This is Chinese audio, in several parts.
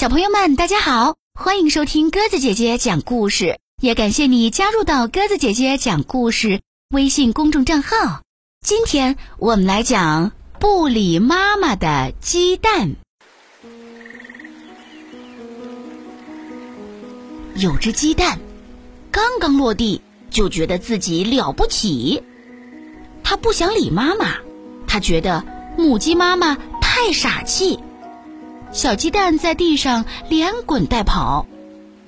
小朋友们，大家好，欢迎收听鸽子姐姐讲故事，也感谢你加入到鸽子姐姐讲故事微信公众账号。今天我们来讲不理妈妈的鸡蛋。有只鸡蛋刚刚落地，就觉得自己了不起，他不想理妈妈，他觉得母鸡妈妈太傻气。小鸡蛋在地上连滚带跑，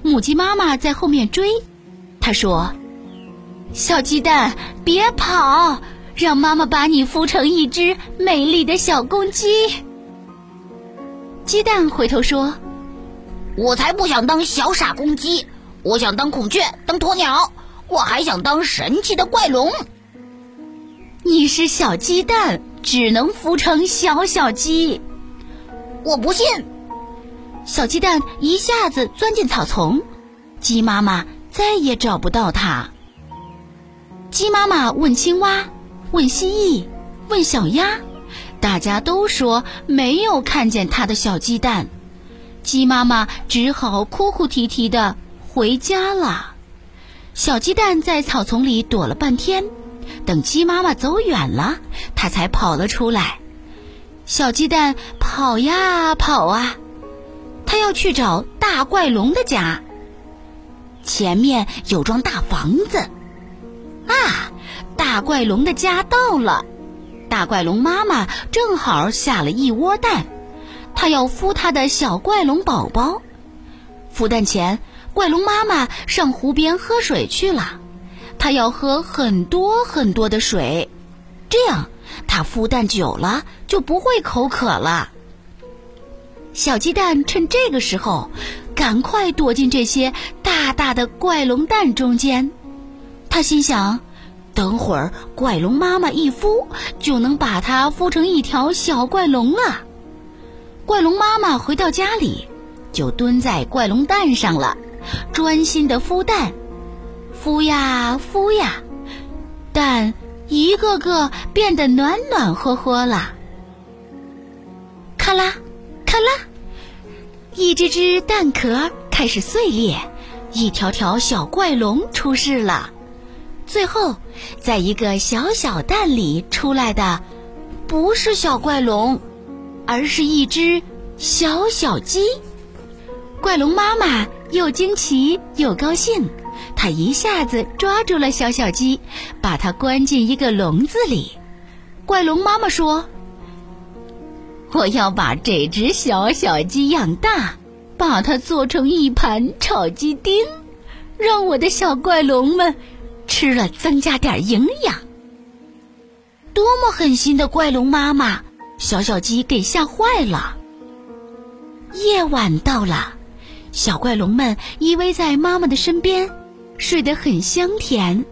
母鸡妈妈在后面追。她说：“小鸡蛋，别跑，让妈妈把你孵成一只美丽的小公鸡。”鸡蛋回头说：“我才不想当小傻公鸡，我想当孔雀，当鸵鸟，我还想当神奇的怪龙。”你是小鸡蛋，只能孵成小小鸡。我不信！小鸡蛋一下子钻进草丛，鸡妈妈再也找不到它。鸡妈妈问青蛙，问蜥蜴，问小鸭，大家都说没有看见它的小鸡蛋。鸡妈妈只好哭哭啼啼的回家了。小鸡蛋在草丛里躲了半天，等鸡妈妈走远了，它才跑了出来。小鸡蛋跑呀跑啊，他要去找大怪龙的家。前面有幢大房子，啊，大怪龙的家到了。大怪龙妈妈正好下了一窝蛋，它要孵它的小怪龙宝宝。孵蛋前，怪龙妈妈上湖边喝水去了，它要喝很多很多的水，这样。它孵蛋久了就不会口渴了。小鸡蛋趁这个时候，赶快躲进这些大大的怪龙蛋中间。他心想，等会儿怪龙妈妈一孵，就能把它孵成一条小怪龙了。怪龙妈妈回到家里，就蹲在怪龙蛋上了，专心的孵蛋，孵呀孵呀，蛋。一个个变得暖暖和和了。咔啦，咔啦，一只只蛋壳开始碎裂，一条条小怪龙出世了。最后，在一个小小蛋里出来的，不是小怪龙，而是一只小小鸡。怪龙妈妈又惊奇又高兴。他一下子抓住了小小鸡，把它关进一个笼子里。怪龙妈妈说：“我要把这只小小鸡养大，把它做成一盘炒鸡丁，让我的小怪龙们吃了增加点营养。”多么狠心的怪龙妈妈！小小鸡给吓坏了。夜晚到了，小怪龙们依偎在妈妈的身边。睡得很香甜，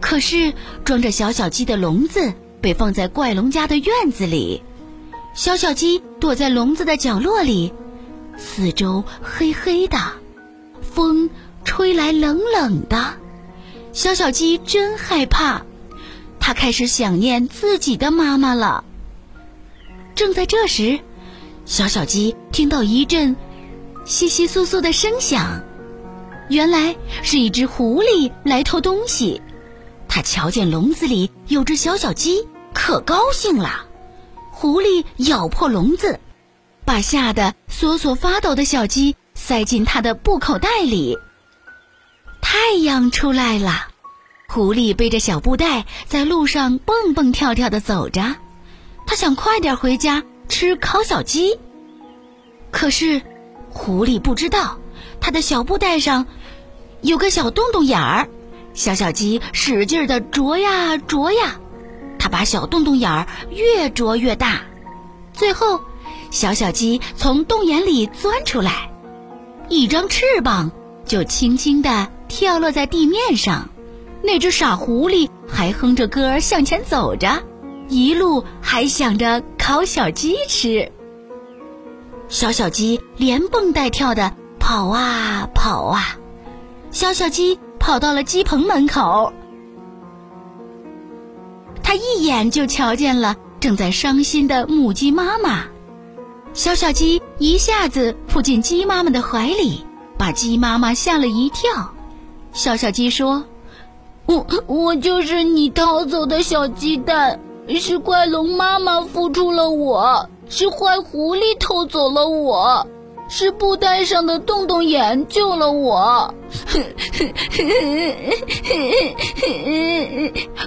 可是装着小小鸡的笼子被放在怪龙家的院子里，小小鸡躲在笼子的角落里，四周黑黑的，风吹来冷冷的，小小鸡真害怕，它开始想念自己的妈妈了。正在这时，小小鸡听到一阵窸窸窣窣的声响。原来是一只狐狸来偷东西，它瞧见笼子里有只小小鸡，可高兴了。狐狸咬破笼子，把吓得瑟瑟发抖的小鸡塞进它的布口袋里。太阳出来了，狐狸背着小布袋在路上蹦蹦跳跳的走着，它想快点回家吃烤小鸡。可是，狐狸不知道。它的小布袋上有个小洞洞眼儿，小小鸡使劲的啄呀啄呀，它把小洞洞眼儿越啄越大，最后小小鸡从洞眼里钻出来，一张翅膀就轻轻地跳落在地面上。那只傻狐狸还哼着歌向前走着，一路还想着烤小鸡吃。小小鸡连蹦带跳的。跑啊跑啊，小小鸡跑到了鸡棚门口。他一眼就瞧见了正在伤心的母鸡妈妈。小小鸡一下子扑进鸡妈妈的怀里，把鸡妈妈吓了一跳。小小鸡说：“我我就是你逃走的小鸡蛋，是怪龙妈妈孵出了我，是坏狐狸偷走了我。”是布袋上的洞洞眼救了我，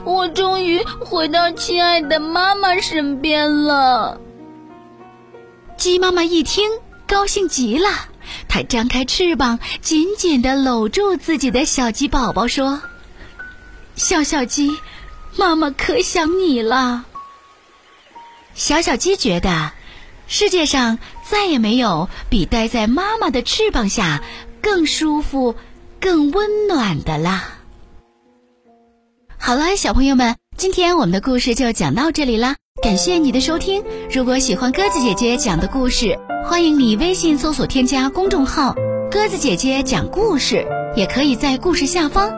我终于回到亲爱的妈妈身边了。鸡妈妈一听，高兴极了，它张开翅膀，紧紧地搂住自己的小鸡宝宝，说：“小小鸡，妈妈可想你了。”小小鸡觉得。世界上再也没有比待在妈妈的翅膀下更舒服、更温暖的啦。好了，小朋友们，今天我们的故事就讲到这里啦，感谢你的收听。如果喜欢鸽子姐姐讲的故事，欢迎你微信搜索添加公众号“鸽子姐姐讲故事”，也可以在故事下方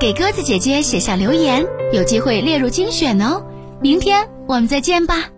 给鸽子姐姐写下留言，有机会列入精选哦。明天我们再见吧。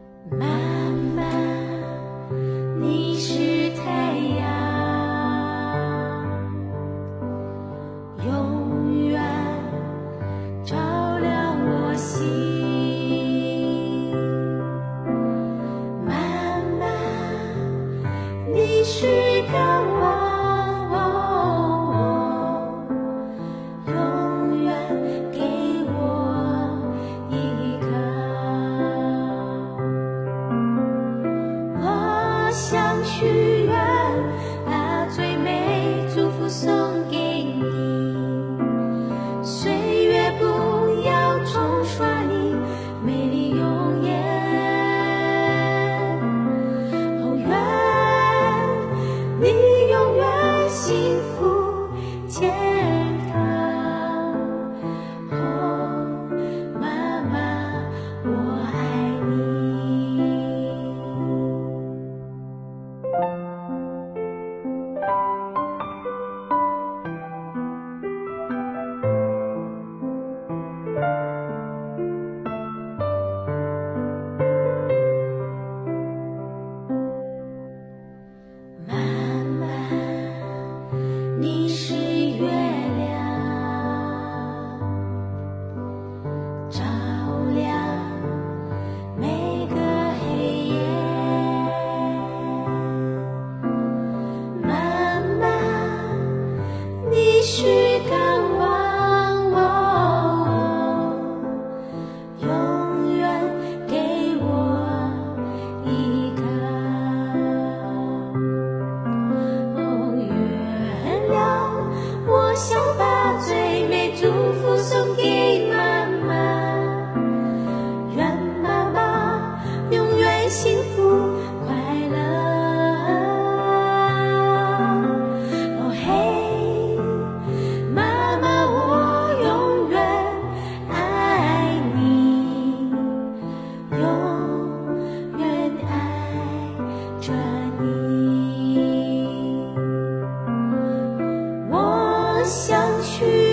想去